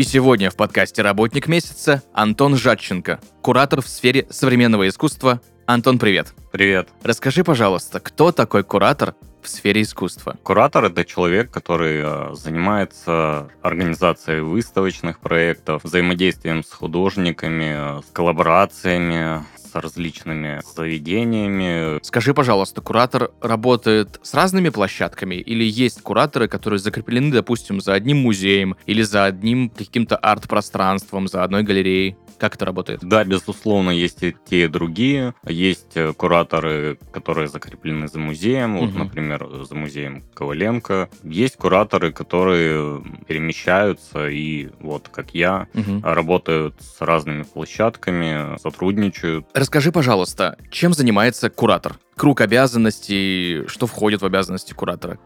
И сегодня в подкасте «Работник месяца» Антон Жадченко, куратор в сфере современного искусства. Антон, привет! Привет. Расскажи, пожалуйста, кто такой куратор в сфере искусства? Куратор это человек, который э, занимается организацией выставочных проектов, взаимодействием с художниками, э, с коллаборациями, с различными заведениями. Скажи, пожалуйста, куратор работает с разными площадками или есть кураторы, которые закреплены, допустим, за одним музеем или за одним каким-то арт-пространством, за одной галереей? Как это работает? Да, безусловно, есть и те, и другие. Есть э, кураторы, которые закреплены за музеем, вот, Мгм. например, за музеем Коваленко. Есть кураторы, которые перемещаются и, вот как я, Мгм. работают с разными площадками, сотрудничают. Расскажи, пожалуйста, чем занимается куратор? Круг обязанностей, что входит в обязанности куратора?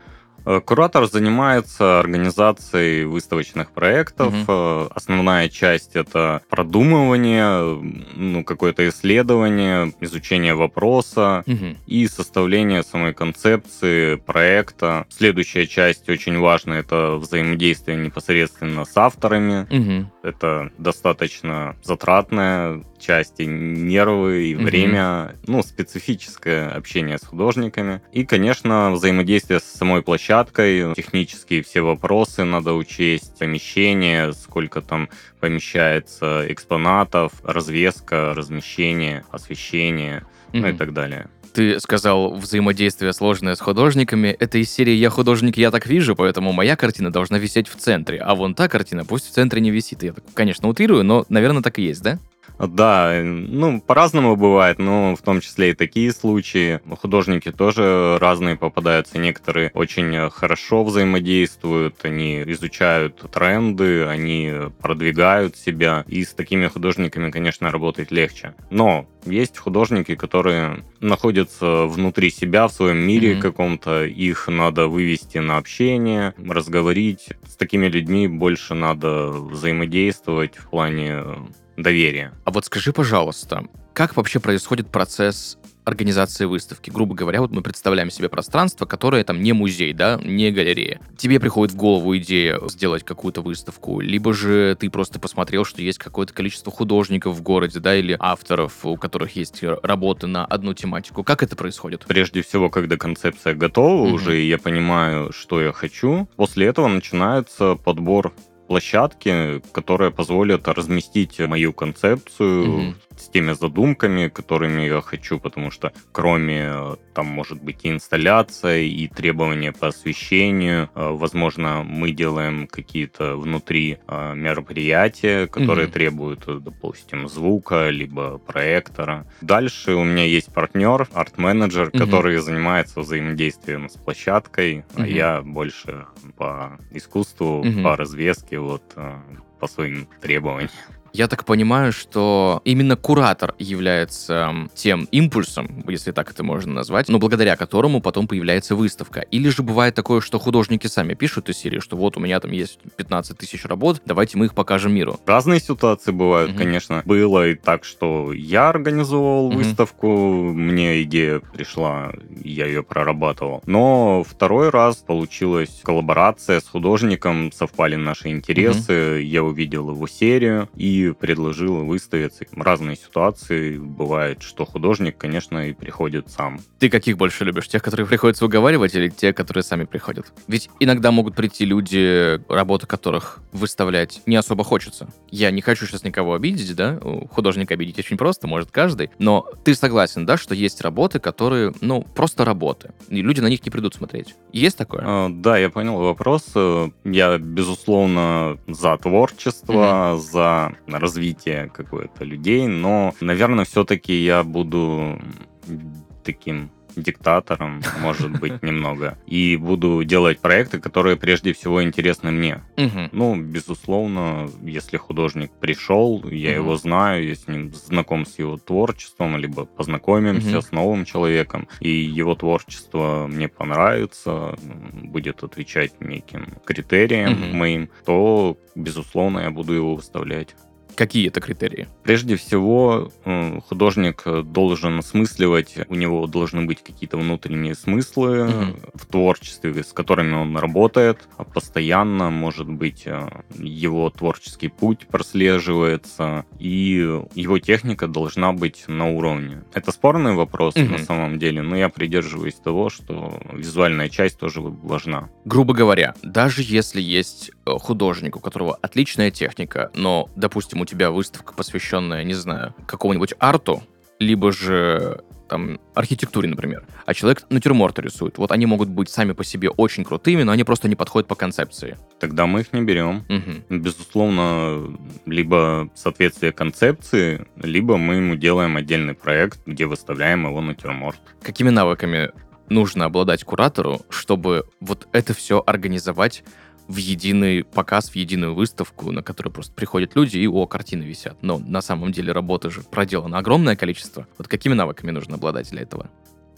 Э, Куратор занимается организацией выставочных проектов. Э, Основная часть это продумывание, ну, какое-то исследование, изучение вопроса Мгм. и составление самой концепции проекта. Следующая часть очень важная это взаимодействие непосредственно с авторами. Мгм. Это достаточно затратная часть, и нервы, и время, ну, специфическое общение с художниками. И, конечно, взаимодействие с самой площадкой, технические все вопросы надо учесть, помещение, сколько там помещается экспонатов, развеска, размещение, освещение, ну и так далее. Ты сказал взаимодействие сложное с художниками. Это из серии «Я художник, я так вижу», поэтому моя картина должна висеть в центре, а вон та картина пусть в центре не висит. Я, конечно, утрирую, но, наверное, так и есть, да? Да, ну, по-разному бывает, но в том числе и такие случаи. Художники тоже разные попадаются. Некоторые очень хорошо взаимодействуют, они изучают тренды, они продвигают себя. И с такими художниками, конечно, работать легче. Но есть художники, которые находятся внутри себя, в своем мире Мгм. каком-то. Их надо вывести на общение, разговорить. С такими людьми больше надо взаимодействовать в плане доверия. А вот скажи, пожалуйста, как вообще происходит процесс организации выставки? Грубо говоря, вот мы представляем себе пространство, которое там не музей, да, не галерея. Тебе приходит в голову идея сделать какую-то выставку, либо же ты просто посмотрел, что есть какое-то количество художников в городе, да, или авторов, у которых есть работы на одну тематику. Как это происходит? Прежде всего, когда концепция готова Мгм. уже, и я понимаю, что я хочу, после этого начинается подбор площадки, которая позволит разместить мою концепцию Мгм. С теми задумками, которыми я хочу, потому что кроме э, там может быть и инсталляция, и требования по освещению, э, возможно, мы делаем какие-то внутри э, мероприятия, которые Мгм. требуют, допустим, звука, либо проектора. Дальше у меня есть партнер, арт-менеджер, Мгм. который занимается взаимодействием с площадкой, а Мгм. я больше по искусству, Мгм. по развеске, вот по своим требованиям. Я так понимаю, что именно куратор является тем импульсом, если так это можно назвать, но благодаря которому потом появляется выставка. Или же бывает такое, что художники сами пишут из серии, что вот у меня там есть 15 тысяч работ, давайте мы их покажем миру. Разные ситуации бывают, Мгм. конечно. Было и так, что я организовывал Мгм. выставку, мне идея пришла, я ее прорабатывал. Но второй раз получилась коллаборация с художником, совпали наши интересы, я увидел его серию и предложил выставиться. Разные ситуации бывает, что художник, конечно, и приходит сам. Ты каких больше любишь? Тех, которые приходится уговаривать, или те, которые сами приходят? Ведь иногда могут прийти люди, работы которых выставлять не особо хочется. Я не хочу сейчас никого обидеть, да? Художника обидеть очень просто, может каждый. Но ты согласен, да, что есть работы, которые, ну, просто работы. И люди на них не придут смотреть. Есть такое? А, Да, я понял вопрос. Э, Я, безусловно, за творчество, за развитие какое-то людей, но, наверное, все-таки я буду таким диктатором, может быть, немного. И буду делать проекты, которые прежде всего интересны мне. Мгм. Ну, безусловно, если художник пришел, я Мгм. его знаю, я с ним знаком с его творчеством, либо познакомимся Мгм. с новым человеком, и его творчество мне понравится, будет отвечать неким критериям моим, то, безусловно, я буду его выставлять. Какие это критерии? Прежде всего, художник должен осмысливать, у него должны быть какие-то внутренние смыслы Мгм. в творчестве, с которыми он работает, а постоянно, может быть, э, его творческий путь прослеживается, и его техника должна быть на уровне. Это спорный вопрос Мгм. на самом деле, но я придерживаюсь того, что визуальная часть тоже важна. Грубо говоря, даже если есть э, художник, у которого отличная техника, но, допустим, у тебя выставка, посвященная, не знаю, какому-нибудь арту, либо же там архитектуре, например, а человек натюрморты рисует. Вот они могут быть сами по себе очень крутыми, но они просто не подходят по концепции. Тогда мы их не берем. Мгм. Безусловно, либо соответствие концепции, либо мы ему делаем отдельный проект, где выставляем его натюрморт. Какими навыками нужно обладать куратору, чтобы вот это все организовать в единый показ, в единую выставку, на которую просто приходят люди и, о, картины висят. Но на самом деле работы же проделано огромное количество. Вот какими навыками нужно обладать для этого?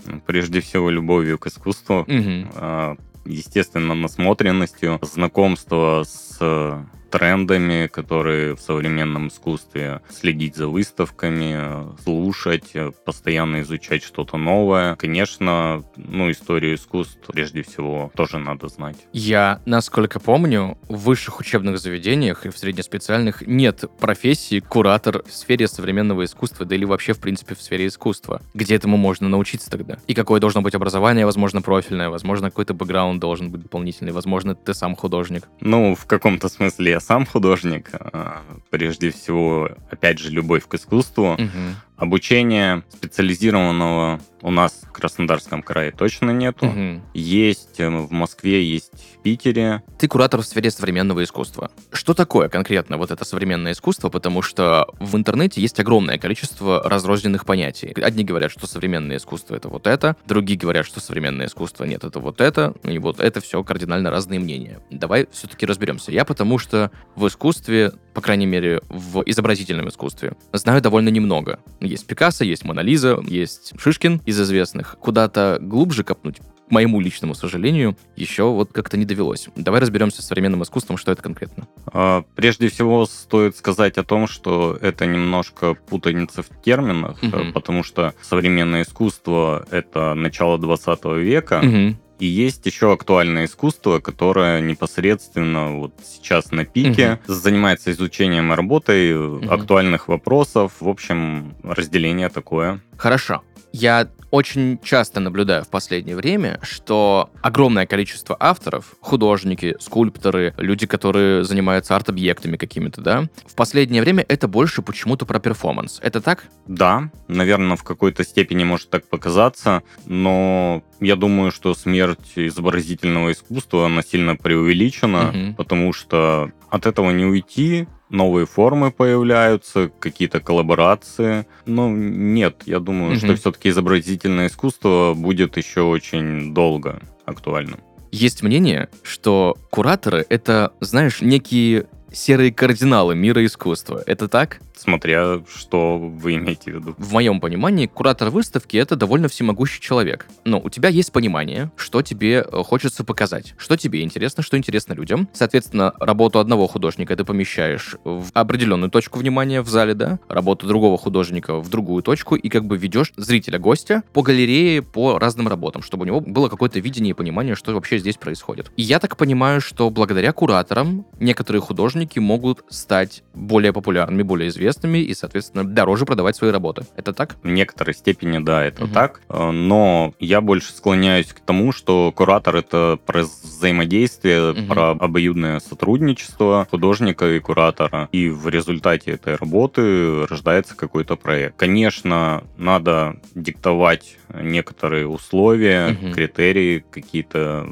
Ну, Прежде всего, любовью к искусству, а, естественно, насмотренностью, знакомство с трендами, которые в современном искусстве, следить за выставками, слушать, постоянно изучать что-то новое. Конечно, ну, историю искусств прежде всего тоже надо знать. Я, насколько помню, в высших учебных заведениях и в среднеспециальных нет профессии куратор в сфере современного искусства, да или вообще, в принципе, в сфере искусства. Где этому можно научиться тогда? И какое должно быть образование, возможно, профильное, возможно, какой-то бэкграунд должен быть дополнительный, возможно, ты сам художник. Ну, в каком-то смысле я сам художник. а, Прежде всего, опять же, любовь к искусству. Мгм. Обучения специализированного у нас в Краснодарском крае точно нету. Мгм. Есть э, в Москве, есть в Питере. Ты куратор в сфере современного искусства. Что такое конкретно вот это современное искусство? Потому что в интернете есть огромное количество разрозненных понятий. Одни говорят, что современное искусство — это вот это, другие говорят, что современное искусство нет, это вот это, и вот это все кардинально разные мнения. Давай все-таки разберемся. Я потому что в искусстве, по крайней мере, в изобразительном искусстве, знаю довольно немного. Есть Пикассо, есть Мона Лиза, есть Шишкин из известных. Куда-то глубже копнуть к моему личному сожалению, еще вот как-то не довелось. Давай разберемся с современным искусством, что это конкретно. А, Прежде всего, стоит сказать о том, что это немножко путаница в терминах, э, потому что современное искусство — это начало 20 века, Мгм. и есть еще актуальное искусство, которое непосредственно вот сейчас на пике занимается изучением и работой э, актуальных вопросов. В общем, разделение такое. Хорошо. Я очень часто наблюдаю в последнее время, что огромное количество авторов, художники, скульпторы, люди, которые занимаются арт-объектами какими-то, да, в последнее время это больше почему-то про перформанс. Это так? Да, наверное, в какой-то степени может так показаться, но я думаю, что смерть изобразительного искусства, она сильно преувеличена, Мгм. потому что от этого не уйти, новые формы появляются, какие-то коллаборации. Но нет, я думаю, Мгм. что все-таки изобразительное искусство будет еще очень долго актуальным. Есть мнение, что кураторы — это, знаешь, некие серые кардиналы мира искусства. Это так? Смотря что вы имеете в виду. В моем понимании, куратор выставки — это довольно всемогущий человек. Но у тебя есть понимание, что тебе э, хочется показать, что тебе интересно, что интересно людям. Соответственно, работу одного художника ты помещаешь в определенную точку внимания в зале, да? Работу другого художника в другую точку, и как бы ведешь зрителя-гостя по галерее, по разным работам, чтобы у него было какое-то видение и понимание, что вообще здесь происходит. И я так понимаю, что благодаря кураторам некоторые художники могут стать более популярными, более известными и, соответственно, дороже продавать свои работы. Это так? В некоторой степени, да, это Мгм. так. Э, Но я больше склоняюсь к тому, что куратор это про взаимодействие, Мгм. про обоюдное сотрудничество художника и куратора. И в результате этой работы рождается какой-то проект. Конечно, надо диктовать некоторые условия, Мгм. критерии, какие-то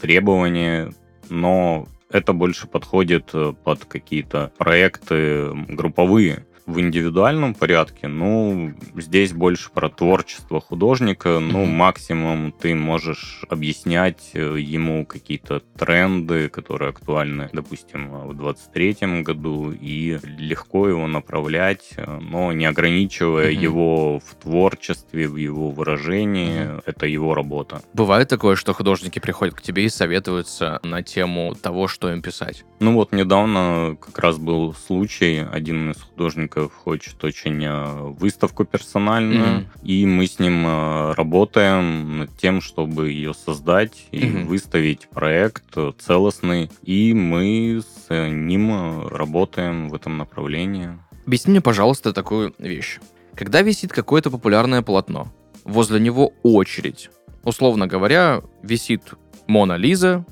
требования, но это больше подходит э, под какие-то проекты групповые. В индивидуальном порядке, ну, здесь больше про творчество художника. Ну, Мгм. максимум ты можешь объяснять э, ему какие-то тренды, которые актуальны, допустим, в 23 году, и легко его направлять, э, но не ограничивая Мгм. его в творчестве, в его выражении. Это его работа. Бывает такое, что художники приходят к тебе и советуются на тему того, что им писать. Ну вот недавно как раз был случай, один из художников хочет очень э, выставку персональную, Мгм. и мы с ним э, работаем над тем, чтобы ее создать и Мгм. выставить проект э, целостный, и мы с ним работаем в этом направлении. Объясни мне, пожалуйста, такую вещь. Когда висит какое-то популярное полотно, возле него очередь. Условно говоря, висит Мона Лиза,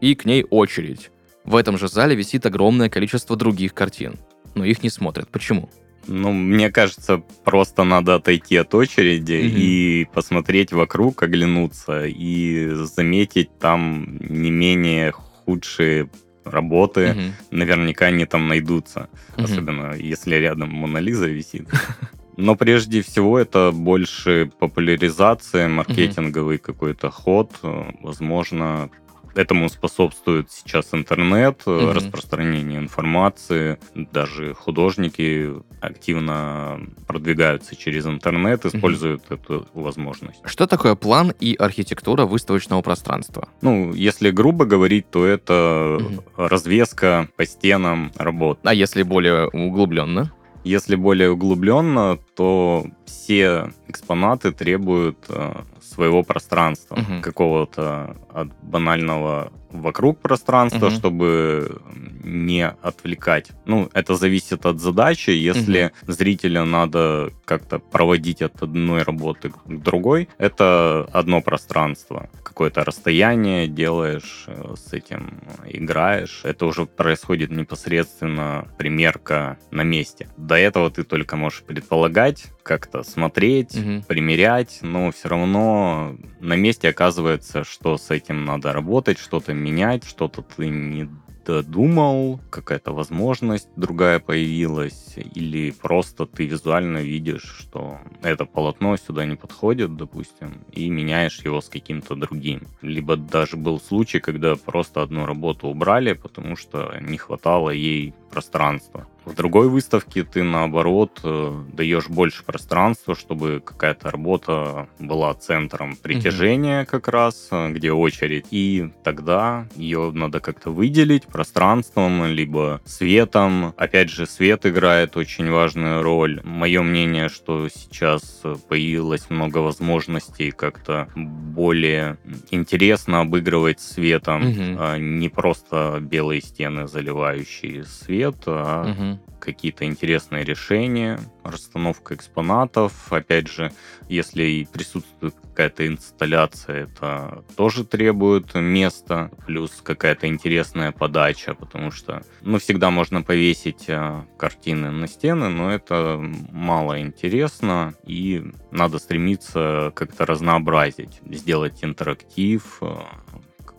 и к ней очередь. В этом же зале висит огромное количество других картин, но их не смотрят. Почему? Ну, мне кажется, просто надо отойти от очереди Мгм. и посмотреть вокруг, оглянуться и заметить там не менее худшие работы. Мгм. Наверняка они там найдутся, Мгм. особенно если рядом Мона Лиза висит. Но прежде всего это больше популяризация, маркетинговый какой-то ход. Э, Возможно, этому способствует сейчас интернет, Мгм. распространение информации. Даже художники активно продвигаются через интернет, используют эту возможность. Что такое план и архитектура выставочного пространства? Ну, если грубо говорить, то это Мгм. развеска по стенам работ. А если более углубленно? Если более углубленно, то все экспонаты требуют э, своего пространства, Мгм. какого-то от банального вокруг пространства, Мгм. чтобы не отвлекать. Ну, это зависит от задачи. Если зрителя надо как-то проводить от одной работы к другой, это одно пространство. Какое-то расстояние делаешь, э, с этим играешь. Это уже происходит непосредственно примерка на месте. До этого ты только можешь предполагать, как-то смотреть, Мгм. примерять, но все равно на месте оказывается, что с этим надо работать, что-то менять, что-то ты не додумал, какая-то возможность другая появилась, или просто ты визуально видишь, что это полотно сюда не подходит, допустим, и меняешь его с каким-то другим. Либо даже был случай, когда просто одну работу убрали, потому что не хватало ей пространства. В другой выставке ты, наоборот, э, даешь больше пространства, чтобы какая-то работа была центром притяжения как раз, э, где очередь. И тогда ее надо как-то выделить пространством, либо светом. Опять же, свет играет очень важную роль. Мое мнение, что сейчас появилось много возможностей как-то более интересно обыгрывать светом, а не просто белые стены, заливающие свет, а Мгм. Какие-то интересные решения, расстановка экспонатов. Опять же, если и присутствует какая-то инсталляция, это тоже требует места, плюс какая-то интересная подача, потому что, ну, всегда можно повесить а, картины на стены, но это мало интересно, и надо стремиться как-то разнообразить, сделать интерактив, а,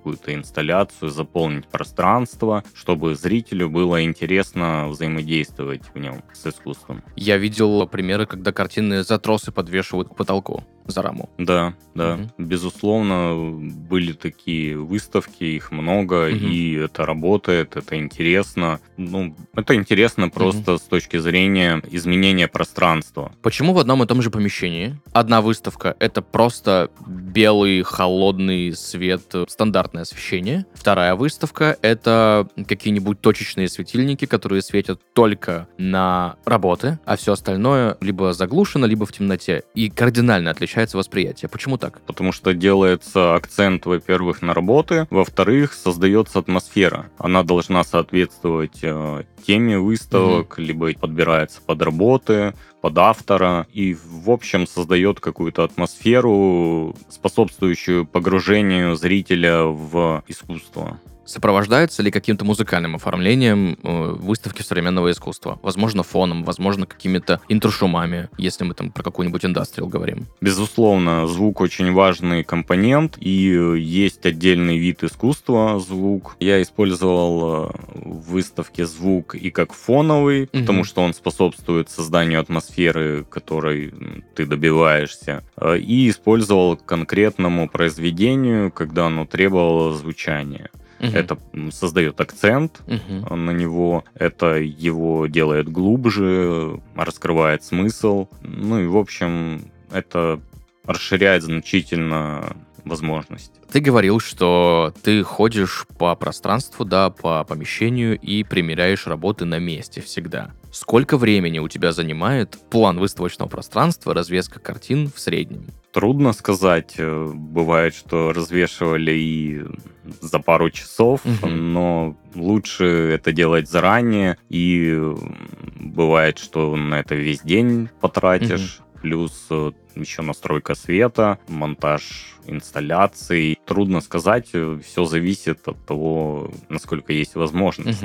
какую-то инсталляцию, заполнить пространство, чтобы зрителю было интересно взаимодействовать в нем с искусством. Я видел примеры, когда картинные затросы подвешивают к потолку за раму. Да, да, Мгм. безусловно, были такие выставки, их много, Мгм. и это работает, это интересно. Ну, это интересно просто с точки зрения изменения пространства. Почему в одном и том же помещении одна выставка — это просто белый, холодный свет, э, стандартное освещение, вторая выставка — это какие-нибудь точечные светильники, которые светят только на работы, а все остальное либо заглушено, либо в темноте, и кардинально отличается восприятие. Почему так? Потому что делается акцент, во-первых, на работы, во-вторых, создается атмосфера. Она должна соответствовать э, теме выставок, либо подбирается под работы, под автора, и, в общем, создает какую-то атмосферу, способствующую погружению зрителя в искусство. Сопровождается ли каким-то музыкальным оформлением э, выставки современного искусства? Возможно, фоном, возможно, какими-то интрушумами, если мы там про какую-нибудь индастриал говорим. Безусловно, звук очень важный компонент, и есть отдельный вид искусства звук. Я использовал э, в выставке звук и как фоновый, Мгм. потому что он способствует созданию атмосферы, которой м, ты добиваешься, э, и использовал к конкретному произведению, когда оно требовало звучания. Мгм. Это создает акцент, Мгм. на него. Это его делает глубже, раскрывает смысл. Ну и, в общем, это расширяет значительно возможности. Ты говорил, что ты ходишь по пространству, да, по помещению и примеряешь работы на месте всегда. Сколько времени у тебя занимает план выставочного пространства, развеска картин в среднем? Трудно сказать. Э, Бывает, что развешивали и за пару часов, Мгм. но лучше это делать заранее. И бывает, что на это весь день потратишь. Плюс э, еще настройка света, монтаж инсталляций. Трудно сказать, все зависит от того, насколько есть возможность.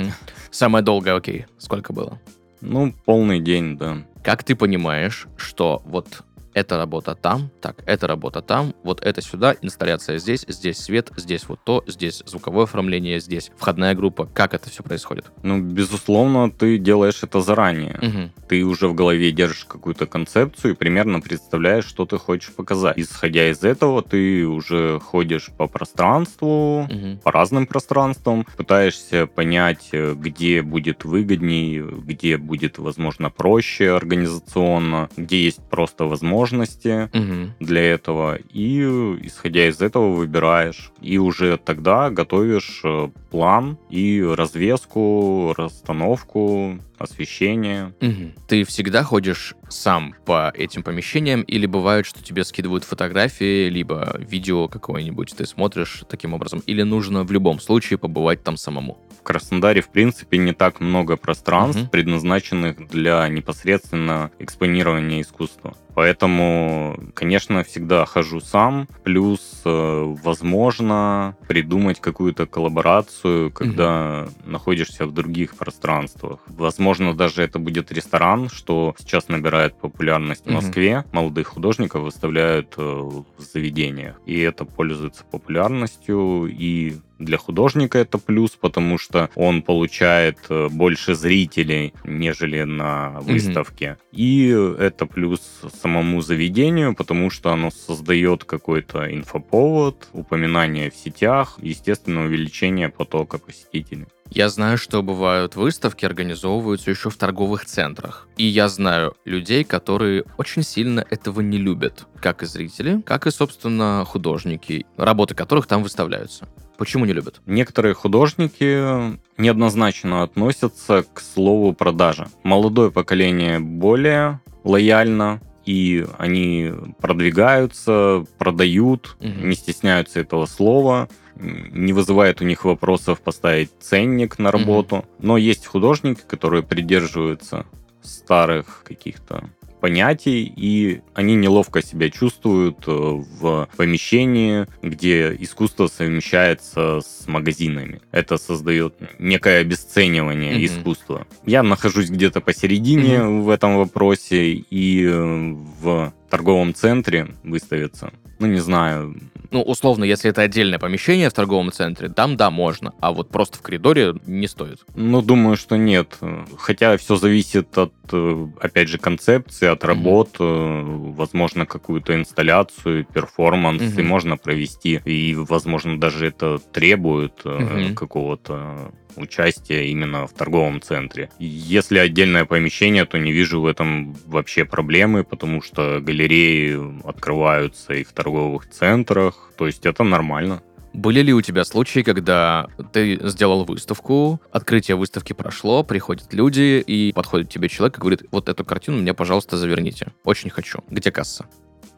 Самое долгое, окей, сколько было? Ну, полный день, да. Как ты понимаешь, что вот эта работа там, так, эта работа там, вот это сюда, инсталляция здесь, здесь свет, здесь вот то, здесь звуковое оформление, здесь входная группа. Как это все происходит? Ну, безусловно, ты делаешь это заранее. Мгм. Ты уже в голове держишь какую-то концепцию и примерно представляешь, что ты хочешь показать. Исходя из этого, ты уже ходишь по пространству, Мгм. по разным пространствам, пытаешься понять, э, где будет выгодней, где будет, возможно, проще организационно, где есть просто возможности Мгм. для этого, и исходя из этого выбираешь. И уже тогда готовишь э, план и развеску, расстановку, освещение. Мгм. Ты всегда ходишь сам по этим помещениям, или бывает, что тебе скидывают фотографии, либо видео какое-нибудь, ты смотришь таким образом, или нужно в любом случае побывать там самому? В Краснодаре, в принципе, не так много пространств, Мгм. предназначенных для непосредственно экспонирования искусства. Поэтому, конечно, всегда хожу сам. Плюс, э, возможно, придумать какую-то коллаборацию, когда находишься в других пространствах. Возможно, даже это будет ресторан, что сейчас набирает популярность в. Москве. Молодых художников выставляют э, в заведениях. И это пользуется популярностью. И для художника это плюс, потому что он получает э, больше зрителей, нежели на выставке. И это плюс самому заведению, потому что оно создает какой-то инфоповод, упоминание в сетях, естественно, увеличение потока посетителей. Я знаю, что бывают выставки, организовываются еще в торговых центрах. И я знаю людей, которые очень сильно этого не любят. Как и зрители, как и, собственно, художники, работы которых там выставляются. Почему не любят? Некоторые художники неоднозначно относятся к слову продажа. Молодое поколение более лояльно, и они продвигаются, продают, Мгм. не стесняются этого слова, не вызывает у них вопросов поставить ценник на работу. Но есть художники, которые придерживаются старых каких-то понятий, и они неловко себя чувствуют э, в помещении, где искусство совмещается с магазинами. Это создает некое обесценивание Мгм. искусства. Я нахожусь где-то посередине в этом вопросе, и э, в торговом центре выставиться, ну не знаю, Ну, условно, если это отдельное помещение в торговом центре, там, да, можно. А вот просто в коридоре не стоит. Ну, думаю, что нет. Хотя все зависит от, э, опять же, концепции, от работ. э, Возможно, какую-то инсталляцию, перформанс Мгм. и можно провести. И, возможно, даже это требует Мгм. какого-то участия именно в торговом центре. Если отдельное помещение, то не вижу в этом вообще проблемы, потому что галереи открываются и в торговых центрах. То есть это нормально. Были ли у тебя случаи, когда ты сделал выставку, открытие выставки прошло, приходят люди, и подходит тебе человек и говорит, вот эту картину мне, пожалуйста, заверните. Очень хочу. Где касса?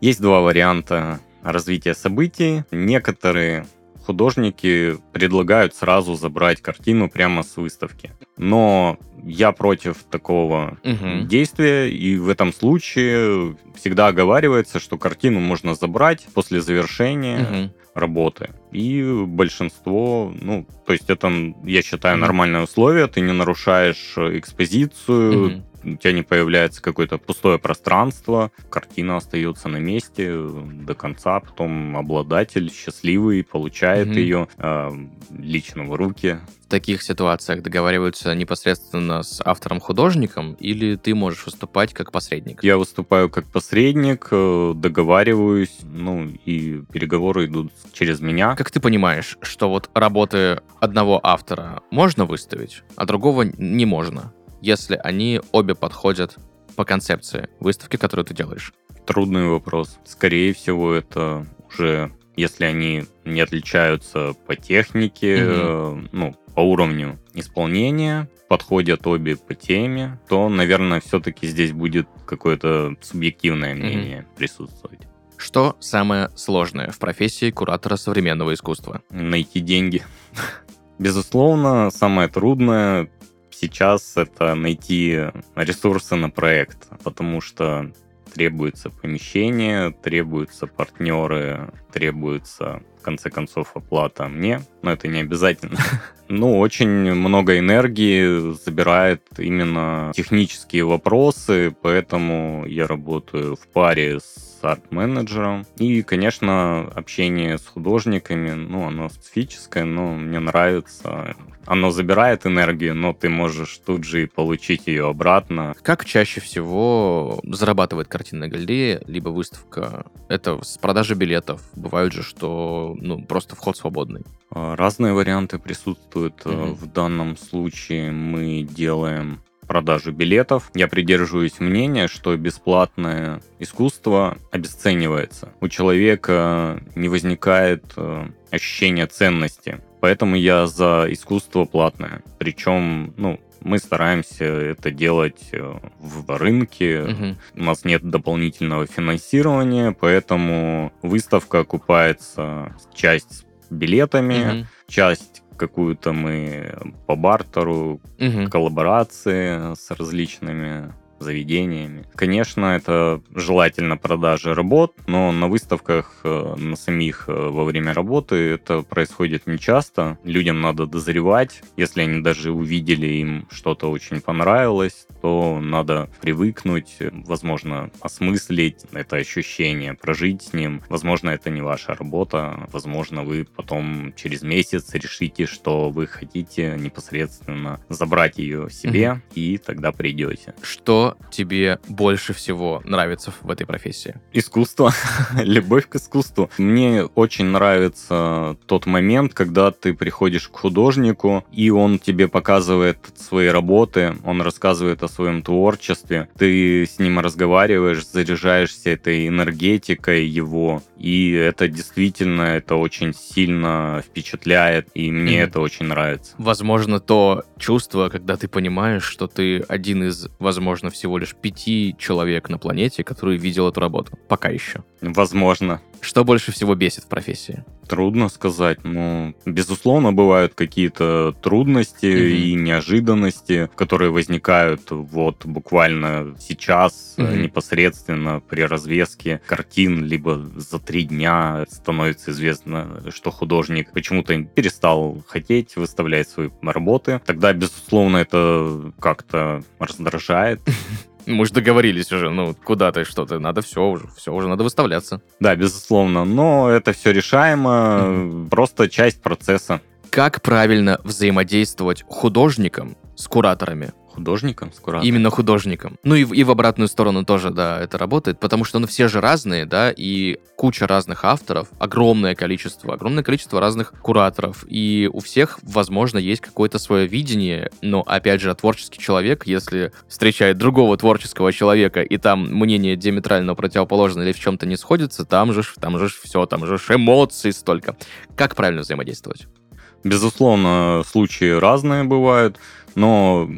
Есть два варианта развития событий. Некоторые художники предлагают сразу забрать картину прямо с выставки. Но я против такого Мгм. действия, и в этом случае всегда оговаривается, что картину можно забрать после завершения. Мгм. работы. И большинство, ну, то есть это, я считаю, нормальное условие, ты не нарушаешь э, экспозицию, Мгм. У тебя не появляется какое-то пустое пространство, картина остается на месте до конца, потом обладатель счастливый получает Мгм. ее э, лично в руки. В таких ситуациях договариваются непосредственно с автором-художником, или ты можешь выступать как посредник? Я выступаю как посредник, э, договариваюсь, ну и переговоры идут через меня. Как ты понимаешь, что вот работы одного автора можно выставить, а другого не можно, если они обе подходят по концепции выставки, которую ты делаешь? Трудный вопрос. Скорее всего, это уже если они не отличаются по технике, Мгм. э, ну, по уровню исполнения, подходят обе по теме, то, наверное, все-таки здесь будет какое-то субъективное мнение присутствовать. Что самое сложное в профессии куратора современного искусства? Найти деньги. Безусловно, самое трудное сейчас это найти ресурсы на проект, потому что требуется помещение, требуются партнеры, требуется, в конце концов, оплата мне, но это не обязательно. Ну, очень много энергии забирает именно технические вопросы, поэтому я работаю в паре с арт-менеджером. И, конечно, общение с художниками, ну, оно специфическое, но мне нравится. Оно забирает энергию, но ты можешь тут же и получить ее обратно. Как чаще всего зарабатывает картинная галерея, либо выставка? Это с продажи билетов. Бывает же, что ну, просто вход свободный. А, Разные варианты присутствуют. Мгм. В данном случае мы делаем продажу билетов. Я придерживаюсь мнения, что бесплатное искусство обесценивается. У человека не возникает э, ощущения ценности. Поэтому я за искусство платное. Причем, ну, мы стараемся это делать э, в рынке, Мгм. у нас нет дополнительного финансирования, поэтому выставка окупается часть билетами, Мгм. часть какую-то мы по бартеру, Мгм. коллаборации с различными заведениями. Конечно, это желательно продажи работ, но на выставках, э, на самих э, во время работы это происходит нечасто. Людям надо дозревать. Если они даже увидели, им что-то очень понравилось, то надо привыкнуть, возможно, осмыслить это ощущение, прожить с ним. Возможно, это не ваша работа. Возможно, вы потом через месяц решите, что вы хотите непосредственно забрать ее себе, и тогда придете. Что тебе больше всего нравится в этой профессии? Искусство, любовь к искусству. Мне очень нравится тот момент, когда ты приходишь к художнику, и он тебе показывает свои работы, он рассказывает о своем творчестве, ты с ним разговариваешь, заряжаешься этой энергетикой его, и это действительно, это очень сильно впечатляет, и мне Мгм. это очень нравится. Возможно, то чувство, когда ты понимаешь, что ты один из, возможно, всего лишь пяти человек на планете, который видел эту работу. Пока еще. Возможно. Что больше всего бесит в профессии? Трудно сказать. Ну, безусловно, бывают какие-то трудности Мгм. и неожиданности, которые возникают вот буквально сейчас, э, непосредственно при развеске картин, либо за три дня становится известно, что художник почему-то перестал хотеть выставлять свои работы. Тогда, безусловно, это как-то раздражает. Мы же договорились уже, ну, куда ты, что ты, надо все уже, все уже надо выставляться. Да, безусловно, но это все решаемо, просто часть процесса. Как правильно взаимодействовать художникам с кураторами? Художником, скоро. Именно художникам. Ну и, в- и в обратную сторону тоже, да, это работает, потому что, ну, все же разные, да, и куча разных авторов, огромное количество, огромное количество разных кураторов, и у всех, возможно, есть какое-то свое видение, но, опять же, творческий человек, если встречает другого творческого человека, и там мнение диаметрально противоположно или в чем-то не сходится, там же, там же все, там же ж эмоций столько. Как правильно взаимодействовать? Безусловно, случаи разные бывают, но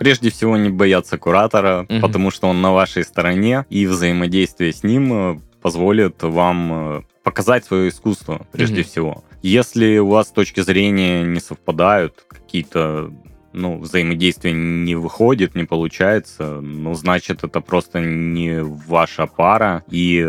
прежде всего не бояться куратора, Мгм. потому что он на вашей стороне, и взаимодействие с ним э, позволит вам э, показать свое искусство, прежде Мгм. всего. Если у вас точки зрения не совпадают, какие-то ну, взаимодействие не выходит, не получается, ну, значит, это просто не ваша пара, и,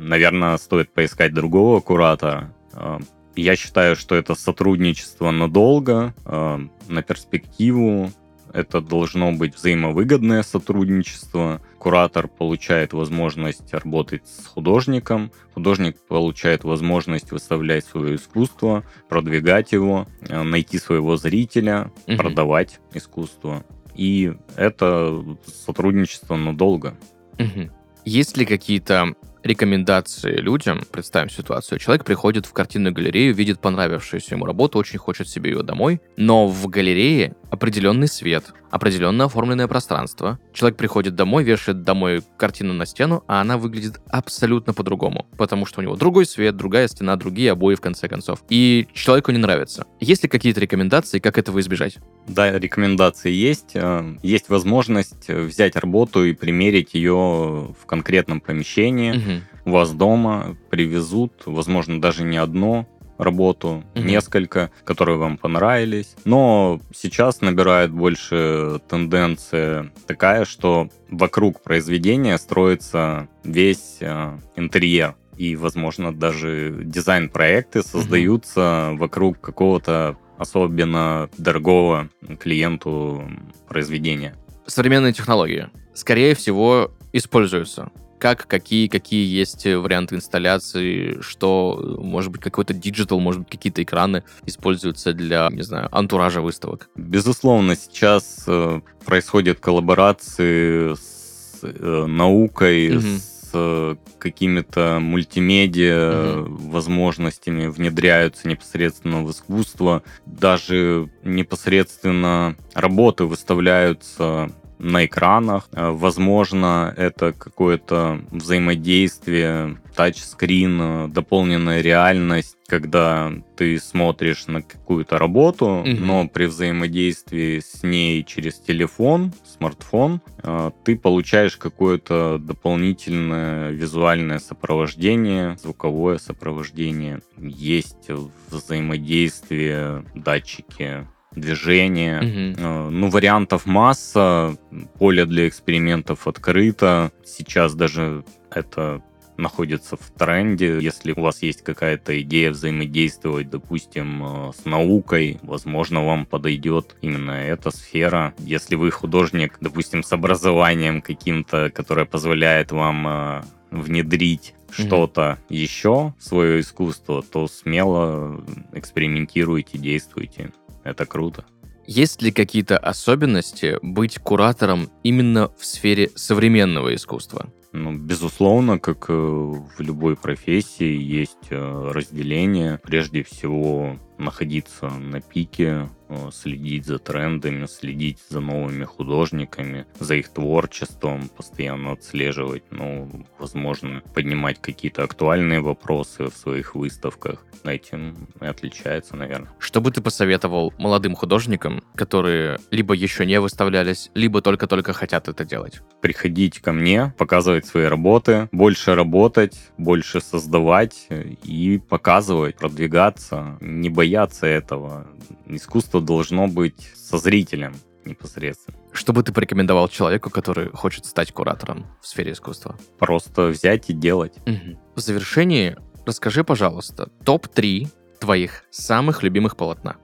наверное, стоит поискать другого куратора. Э, Я считаю, что это сотрудничество надолго, на перспективу. Это должно быть взаимовыгодное сотрудничество. Куратор получает возможность работать с художником, художник получает возможность выставлять свое искусство, продвигать его, э, найти своего зрителя, Мгм. продавать искусство. И это сотрудничество надолго. Мгм. Есть ли какие-то рекомендации людям? Представим ситуацию. Человек приходит в картинную галерею, видит понравившуюся ему работу, очень хочет себе ее домой, но в галерее определенный свет, определенно оформленное пространство. Человек приходит домой, вешает домой картину на стену, а она выглядит абсолютно по-другому, потому что у него другой свет, другая стена, другие обои, в конце концов. И человеку не нравится. Есть ли какие-то рекомендации, как этого избежать? Да, рекомендации есть. Э, Есть возможность взять работу и примерить ее в конкретном помещении. Мгм. У вас дома привезут, возможно, даже не одну работу, Мгм. несколько, которые вам понравились. Но сейчас набирает больше тенденция такая, что вокруг произведения строится весь э, интерьер. И, возможно, даже дизайн-проекты создаются вокруг какого-то особенно дорогого клиенту произведения. современные технологии, скорее всего, используются. Как, какие, какие есть варианты инсталляции, что, может быть, какой-то digital, может быть, какие-то экраны используются для, не знаю, антуража выставок. Безусловно, сейчас э, происходят коллаборации с э, наукой, Мгм. с э, какими-то мультимедиа возможностями, внедряются непосредственно в искусство. Даже непосредственно работы выставляются на экранах. Э, Возможно, это какое-то взаимодействие, тачскрин, э, дополненная реальность, когда ты смотришь на какую-то работу, Мгм. но при взаимодействии с ней через телефон, смартфон, э, ты получаешь какое-то дополнительное визуальное сопровождение, звуковое сопровождение. Есть взаимодействие, датчики движения. Мгм. Э, Ну, вариантов масса, поле для экспериментов открыто. Сейчас даже это находится в тренде. Если у вас есть какая-то идея взаимодействовать, допустим, э, с наукой, возможно, вам подойдет именно эта сфера. Если вы художник, допустим, с образованием каким-то, которое позволяет вам э, внедрить что-то еще в свое искусство, то смело экспериментируйте, действуйте. Это круто. Есть ли какие-то особенности быть куратором именно в сфере современного искусства? Ну, безусловно, как э, в любой профессии, есть э, разделение. Прежде всего, находиться на пике, следить за трендами, следить за новыми художниками, за их творчеством, постоянно отслеживать, ну, возможно, поднимать какие-то актуальные вопросы в своих выставках. Этим и отличается, наверное. Что бы ты посоветовал молодым художникам, которые либо еще не выставлялись, либо только-только хотят это делать? приходить ко мне, показывать свои работы, больше работать, больше создавать и показывать, продвигаться, не бояться этого. Искусство должно быть со зрителем непосредственно. Что бы ты порекомендовал человеку, который хочет стать куратором в сфере искусства? Просто взять и делать. Мгм. В завершении расскажи, пожалуйста, топ-3 твоих самых любимых полотна.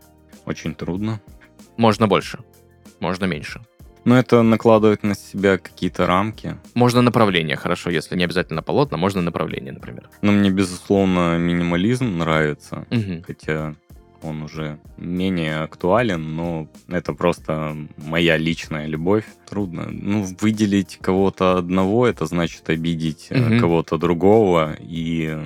Очень трудно. Можно больше, можно меньше. Но это накладывает на себя какие-то рамки. Можно направление, хорошо, если не обязательно полотна, можно направление, например. Но мне, безусловно, минимализм нравится. Мгм. Хотя он уже менее актуален, но это просто моя личная любовь. Трудно. Ну, выделить кого-то одного, это значит обидеть Мгм. кого-то другого. И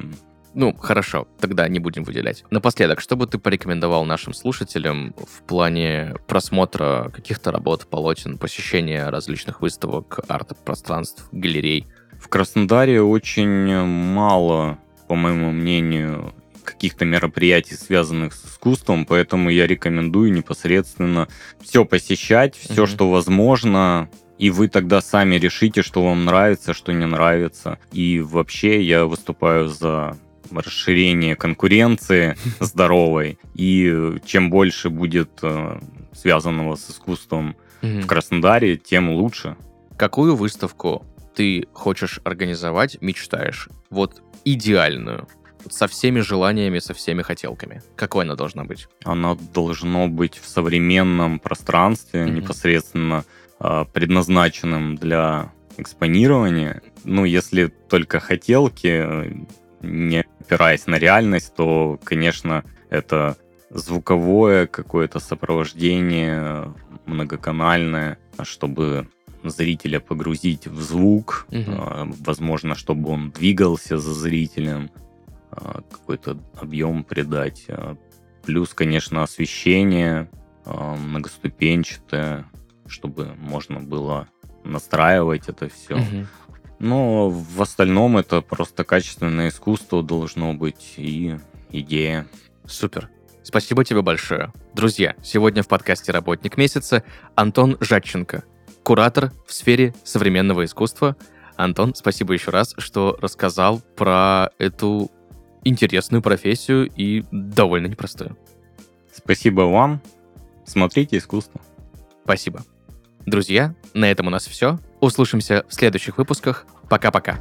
Ну, хорошо, тогда не будем выделять. Напоследок, что бы ты порекомендовал нашим слушателям в плане просмотра каких-то работ, полотен, посещения различных выставок, арт-пространств, галерей? в Краснодаре очень мало, по моему мнению, каких-то мероприятий, связанных с искусством, поэтому я рекомендую непосредственно все посещать, все, Мгм. что возможно, и вы тогда сами решите, что вам нравится, что не нравится. И вообще я выступаю за расширение конкуренции здоровой, и чем больше будет э, связанного с искусством в Краснодаре, тем лучше. Какую выставку ты хочешь организовать, мечтаешь? Вот идеальную. Со всеми желаниями, со всеми хотелками? Какой она должна быть? Оно должно быть в современном пространстве, Мгм. непосредственно а, предназначенным для экспонирования. Ну, если только хотелки, э, не опираясь на реальность, то, конечно, это звуковое какое-то сопровождение э, многоканальное, чтобы зрителя погрузить в звук, а, возможно, чтобы он двигался за зрителем, какой-то объем придать. а, Плюс, конечно, освещение а, многоступенчатое, чтобы можно было настраивать это все. Мгм. Но в остальном это просто качественное искусство должно быть и идея. Супер. Спасибо тебе большое. Друзья, сегодня в подкасте «Работник месяца» Антон Жадченко, куратор в сфере современного искусства. Антон, спасибо еще раз, что рассказал про эту интересную профессию и довольно непростую. Спасибо вам. Смотрите искусство. Спасибо. Друзья, на этом у нас все. Услышимся в следующих выпусках. Пока-пока.